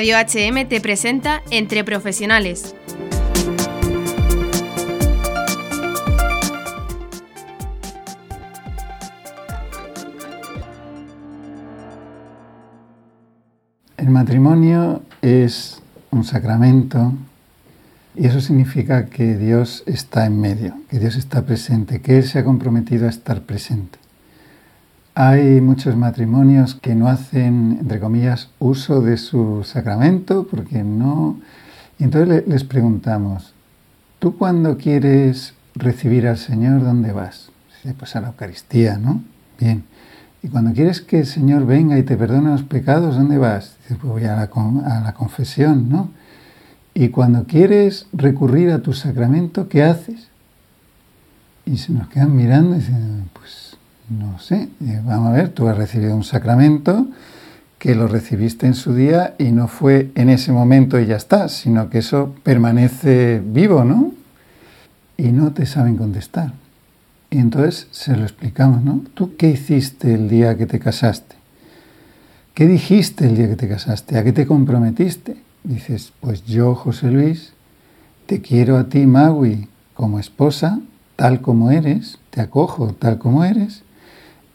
Radio HM te presenta Entre Profesionales. El matrimonio es un sacramento y eso significa que Dios está en medio, que Dios está presente, que Él se ha comprometido a estar presente. Hay muchos matrimonios que no hacen, entre comillas, uso de su sacramento porque no... Y entonces les preguntamos, ¿tú cuando quieres recibir al Señor, dónde vas? Pues a la Eucaristía, ¿no? Bien. Y cuando quieres que el Señor venga y te perdone los pecados, ¿dónde vas? pues voy a la, a la confesión, ¿no? Y cuando quieres recurrir a tu sacramento, ¿qué haces? Y se nos quedan mirando y dicen, pues no sé, eh, vamos a ver, tú has recibido un sacramento que lo recibiste en su día y no fue en ese momento y ya está, sino que eso permanece vivo, ¿no? Y no te saben contestar. Y entonces se lo explicamos, ¿no? ¿Tú qué hiciste el día que te casaste? ¿Qué dijiste el día que te casaste? ¿A qué te comprometiste? Dices, pues yo, José Luis, te quiero a ti, Magui, como esposa, tal como eres, te acojo tal como eres,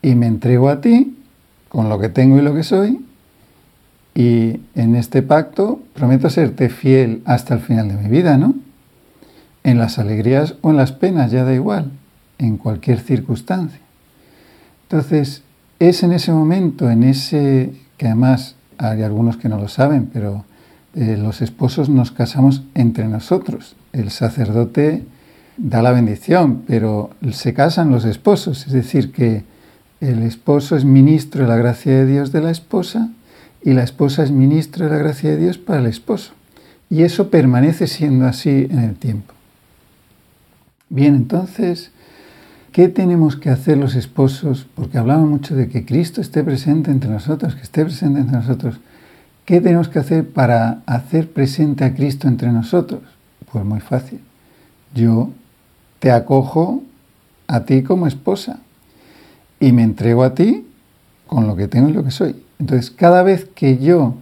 y me entrego a ti con lo que tengo y lo que soy y en este pacto prometo serte fiel hasta el final de mi vida, ¿no? En las alegrías o en las penas, ya da igual, en cualquier circunstancia. Entonces, es en ese momento, en ese, que además hay algunos que no lo saben, pero eh, los esposos nos casamos entre nosotros. El sacerdote da la bendición, pero se casan los esposos, es decir, que el esposo es ministro de la gracia de Dios de la esposa y la esposa es ministro de la gracia de Dios para el esposo. Y eso permanece siendo así en el tiempo. Bien, entonces, ¿qué tenemos que hacer los esposos? Porque hablamos mucho de que Cristo esté presente entre nosotros, que esté presente entre nosotros. ¿Qué tenemos que hacer para hacer presente a Cristo entre nosotros? Pues muy fácil. Yo te acojo a ti como esposa y me entrego a ti con lo que tengo y lo que soy. Entonces, cada vez que yo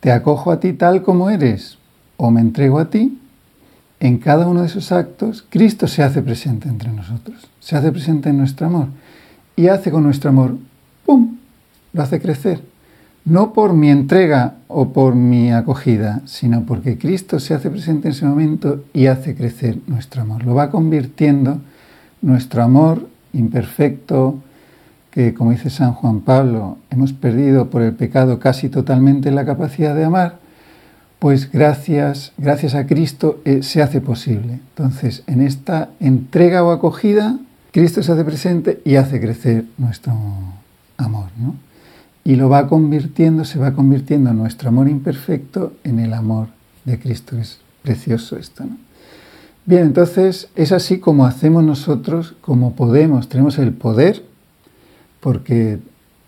te acojo a ti tal como eres o me entrego a ti, en cada uno de esos actos, Cristo se hace presente entre nosotros, se hace presente en nuestro amor y hace con nuestro amor, ¡pum!, lo hace crecer. No por mi entrega o por mi acogida, sino porque Cristo se hace presente en ese momento y hace crecer nuestro amor. Lo va convirtiendo nuestro amor imperfecto, que como dice San Juan Pablo, hemos perdido por el pecado casi totalmente la capacidad de amar, pues gracias, gracias a Cristo eh, se hace posible. Entonces, en esta entrega o acogida, Cristo se hace presente y hace crecer nuestro amor, ¿no? Y lo va convirtiendo, se va convirtiendo nuestro amor imperfecto en el amor de Cristo. Es precioso esto, ¿no? Bien, entonces es así como hacemos nosotros, como podemos, tenemos el poder, porque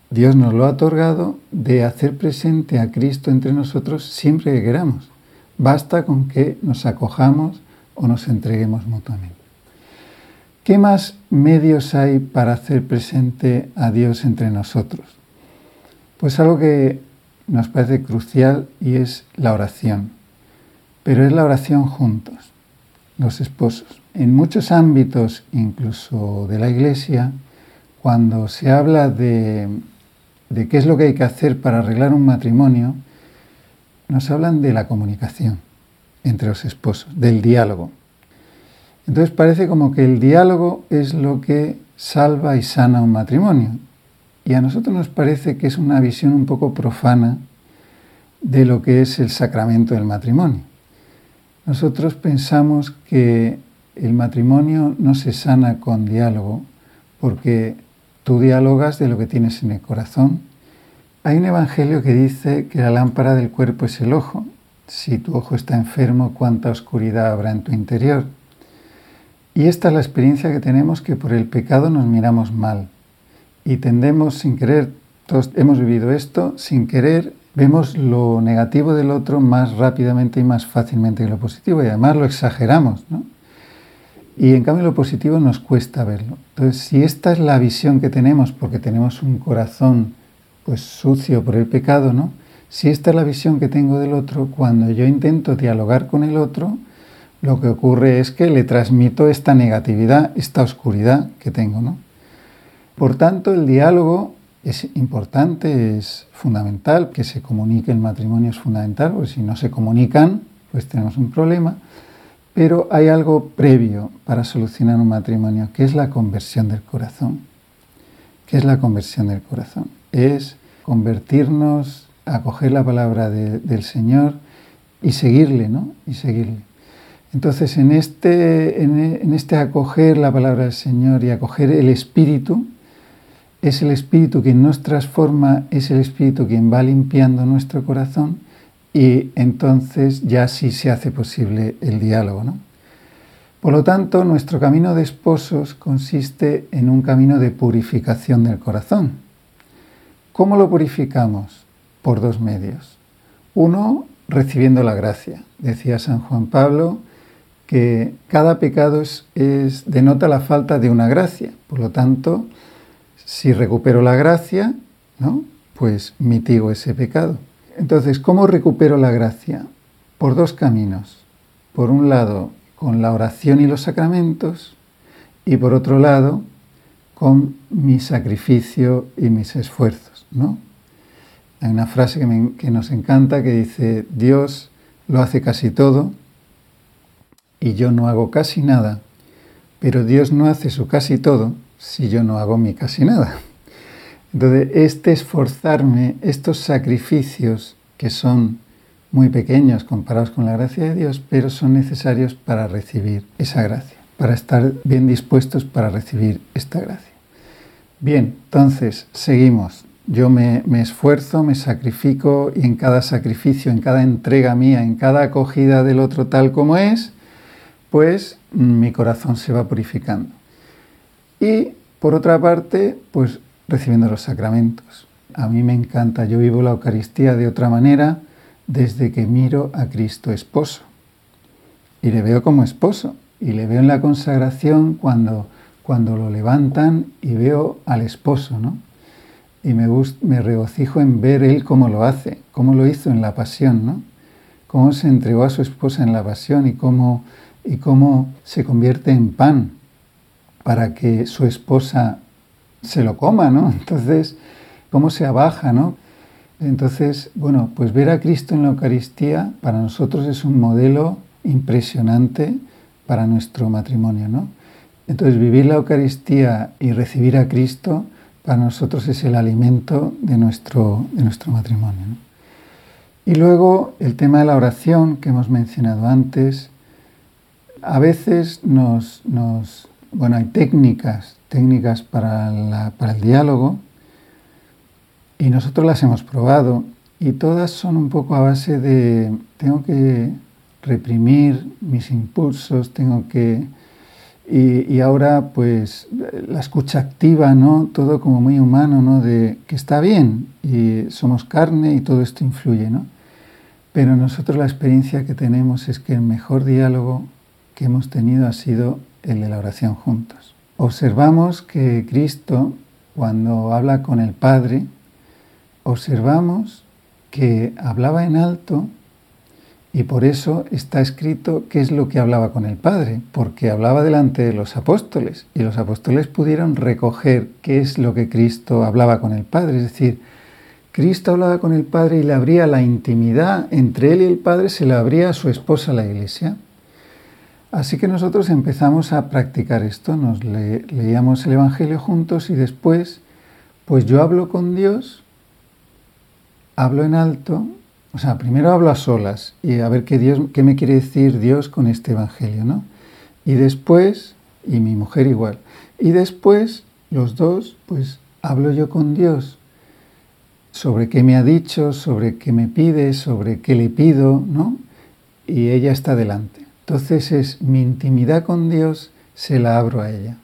Dios nos lo ha otorgado, de hacer presente a Cristo entre nosotros siempre que queramos. Basta con que nos acojamos o nos entreguemos mutuamente. ¿Qué más medios hay para hacer presente a Dios entre nosotros? Pues algo que nos parece crucial y es la oración, pero es la oración juntos los esposos. En muchos ámbitos, incluso de la Iglesia, cuando se habla de, qué es lo que hay que hacer para arreglar un matrimonio, nos hablan de la comunicación entre los esposos, del diálogo. Entonces parece como que el diálogo es lo que salva y sana un matrimonio. Y a nosotros nos parece que es una visión un poco profana de lo que es el sacramento del matrimonio. Nosotros pensamos que el matrimonio no se sana con diálogo porque tú dialogas de lo que tienes en el corazón. Hay un evangelio que dice que la lámpara del cuerpo es el ojo. Si tu ojo está enfermo, cuánta oscuridad habrá en tu interior. Y esta es la experiencia que tenemos que por el pecado nos miramos mal y tendemos sin querer, hemos vivido esto, sin querer vemos lo negativo del otro más rápidamente y más fácilmente que lo positivo y además lo exageramos, ¿no? Y en cambio lo positivo nos cuesta verlo. Entonces, si esta es la visión que tenemos, porque tenemos un corazón pues sucio por el pecado, ¿no? si esta es la visión que tengo del otro, cuando yo intento dialogar con el otro, lo que ocurre es que le transmito esta negatividad, esta oscuridad que tengo. ¿no? Por tanto, el diálogo es importante, es fundamental, que se comunique el matrimonio es fundamental, porque si no se comunican, pues tenemos un problema. Pero hay algo previo para solucionar un matrimonio, que es la conversión del corazón. ¿Qué es la conversión del corazón? Es convertirnos, acoger la palabra del Señor y seguirle, ¿no? Y seguirle. Entonces, en este, en este acoger la palabra del Señor y acoger el Espíritu, es el Espíritu quien nos transforma, es el Espíritu quien va limpiando nuestro corazón y entonces ya sí se hace posible el diálogo. ¿no? Por lo tanto, nuestro camino de esposos consiste en un camino de purificación del corazón. ¿Cómo lo purificamos? Por dos medios. Uno, recibiendo la gracia. Decía San Juan Pablo que cada pecado es, denota la falta de una gracia. Por lo tanto, si recupero la gracia, ¿no? pues mitigo ese pecado. Entonces, ¿cómo recupero la gracia? Por dos caminos. Por un lado, con la oración y los sacramentos, y por otro lado, con mi sacrificio y mis esfuerzos. ¿no? Hay una frase que, que nos encanta que dice, Dios lo hace casi todo y yo no hago casi nada, pero Dios no hace su casi todo si yo no hago mi casi nada. Entonces, este esforzarme, estos sacrificios que son muy pequeños comparados con la gracia de Dios, pero son necesarios para recibir esa gracia, para estar bien dispuestos para recibir esta gracia. Bien, entonces, seguimos. Yo me, me esfuerzo, me sacrifico y en cada sacrificio, en cada entrega mía, en cada acogida del otro tal como es, pues mi corazón se va purificando. Y por otra parte, pues recibiendo los sacramentos. A mí me encanta, yo vivo la Eucaristía de otra manera desde que miro a Cristo esposo. Y le veo como esposo. Y le veo en la consagración cuando, cuando lo levantan y veo al esposo, ¿no? Y me, me regocijo en ver él cómo lo hace, cómo lo hizo en la pasión, ¿no? Cómo se entregó a su esposa en la pasión y cómo, y cómo se convierte en pan para que su esposa se lo coma, ¿no? Entonces, ¿cómo se abaja, no? Entonces, bueno, pues ver a Cristo en la Eucaristía para nosotros es un modelo impresionante para nuestro matrimonio, ¿no? Entonces, vivir la Eucaristía y recibir a Cristo para nosotros es el alimento de nuestro, de nuestro matrimonio. Y luego el tema de la oración que hemos mencionado antes, a veces nos, nos bueno, hay técnicas, técnicas para, para el diálogo y nosotros las hemos probado y todas son un poco a base de tengo que reprimir mis impulsos, tengo que... Y, y, ahora pues la escucha activa, ¿no? Todo como muy humano, ¿no? De que está bien y somos carne y todo esto influye, ¿no? Pero nosotros la experiencia que tenemos es que el mejor diálogo que hemos tenido ha sido el de la oración juntos. Observamos que Cristo, cuando habla con el Padre, observamos que hablaba en alto y por eso está escrito qué es lo que hablaba con el Padre, porque hablaba delante de los apóstoles y los apóstoles pudieron recoger qué es lo que Cristo hablaba con el Padre. Es decir, Cristo hablaba con el Padre y le abría la intimidad entre él y el Padre, se la abría a su esposa la iglesia. Así que nosotros empezamos a practicar esto, nos leíamos el Evangelio juntos y después, pues yo hablo con Dios, hablo en alto, o sea, primero hablo a solas y a ver qué, Dios, qué me quiere decir Dios con este Evangelio, ¿no? Y después, y mi mujer igual, y después los dos, pues hablo yo con Dios sobre qué me ha dicho, sobre qué me pide, sobre qué le pido, ¿no? Y ella está delante. Entonces es mi intimidad con Dios, se la abro a ella.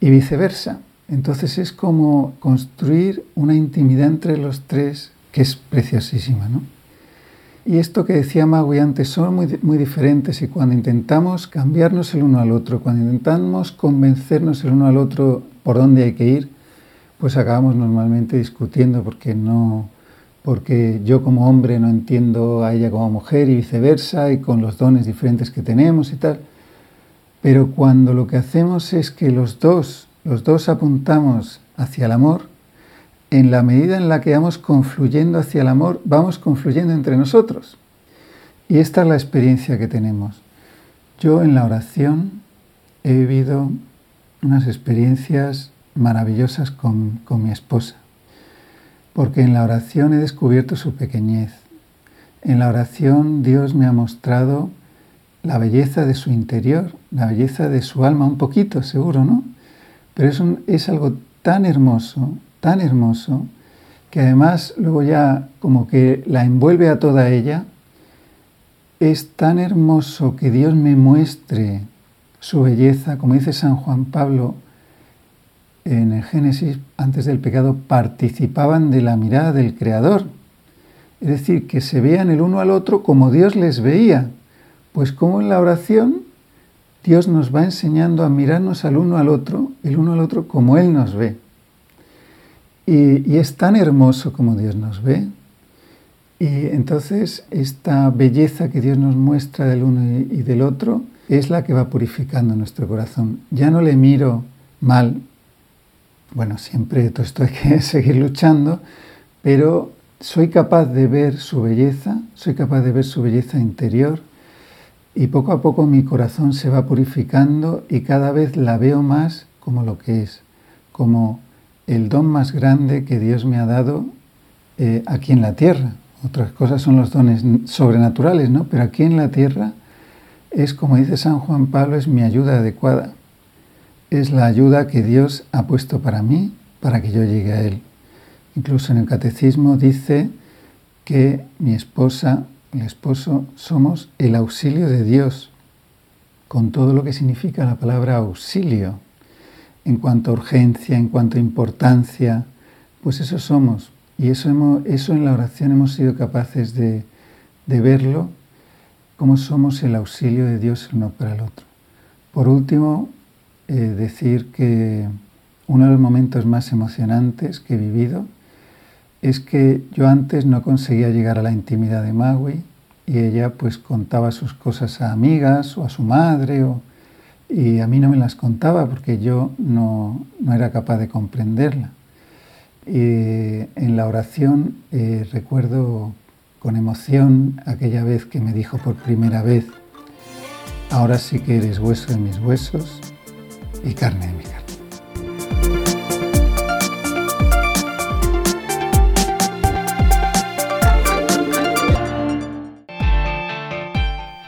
Y viceversa. Entonces es como construir una intimidad entre los tres que es preciosísima. ¿no? Y esto que decía Magui antes son muy, muy diferentes y cuando intentamos cambiarnos el uno al otro, cuando intentamos convencernos el uno al otro por dónde hay que ir, pues acabamos normalmente discutiendo porque no, porque yo como hombre no entiendo a ella como mujer y viceversa, y con los dones diferentes que tenemos y tal. Pero cuando lo que hacemos es que los dos, los dos apuntamos hacia el amor, en la medida en la que vamos confluyendo hacia el amor, vamos confluyendo entre nosotros. Y esta es la experiencia que tenemos. Yo en la oración he vivido unas experiencias maravillosas con, con mi esposa porque en la oración he descubierto su pequeñez. En la oración Dios me ha mostrado la belleza de su interior, la belleza de su alma, un poquito seguro, ¿no? Pero es, es algo tan hermoso, tan hermoso, que además luego ya como que la envuelve a toda ella. Es tan hermoso que Dios me muestre su belleza, como dice San Juan Pablo, en el Génesis, antes del pecado, participaban de la mirada del Creador. Es decir, que se vean el uno al otro como Dios les veía. Pues como en la oración, Dios nos va enseñando a mirarnos al uno al otro, el uno al otro como Él nos ve. Y, y es tan hermoso como Dios nos ve. Y entonces esta belleza que Dios nos muestra del uno y del otro es la que va purificando nuestro corazón. Ya no le miro mal bueno, siempre todo esto hay que seguir luchando, pero soy capaz de ver su belleza, soy capaz de ver su belleza interior y poco a poco mi corazón se va purificando y cada vez la veo más como lo que es, como el don más grande que Dios me ha dado eh, aquí en la tierra. Otras cosas son los dones sobrenaturales, ¿no? Pero aquí en la tierra es, como dice San Juan Pablo, es mi ayuda adecuada es la ayuda que Dios ha puesto para mí para que yo llegue a Él. Incluso en el catecismo dice que mi esposa, mi esposo, somos el auxilio de Dios, con todo lo que significa la palabra auxilio, en cuanto a urgencia, en cuanto a importancia, pues eso somos. Y eso, eso en la oración hemos sido capaces de, de verlo, como somos el auxilio de Dios el uno para el otro. Por último, eh, decir que uno de los momentos más emocionantes que he vivido es que yo antes no conseguía llegar a la intimidad de Magui y ella pues contaba sus cosas a amigas o a su madre y a mí no me las contaba porque yo no, era capaz de comprenderla. Y en la oración eh, recuerdo con emoción aquella vez que me dijo por primera vez, ahora sí que eres hueso de mis huesos y carne de.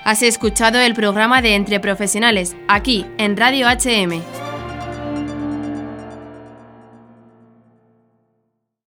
Has escuchado el programa de Entre Profesionales, aquí en Radio HM.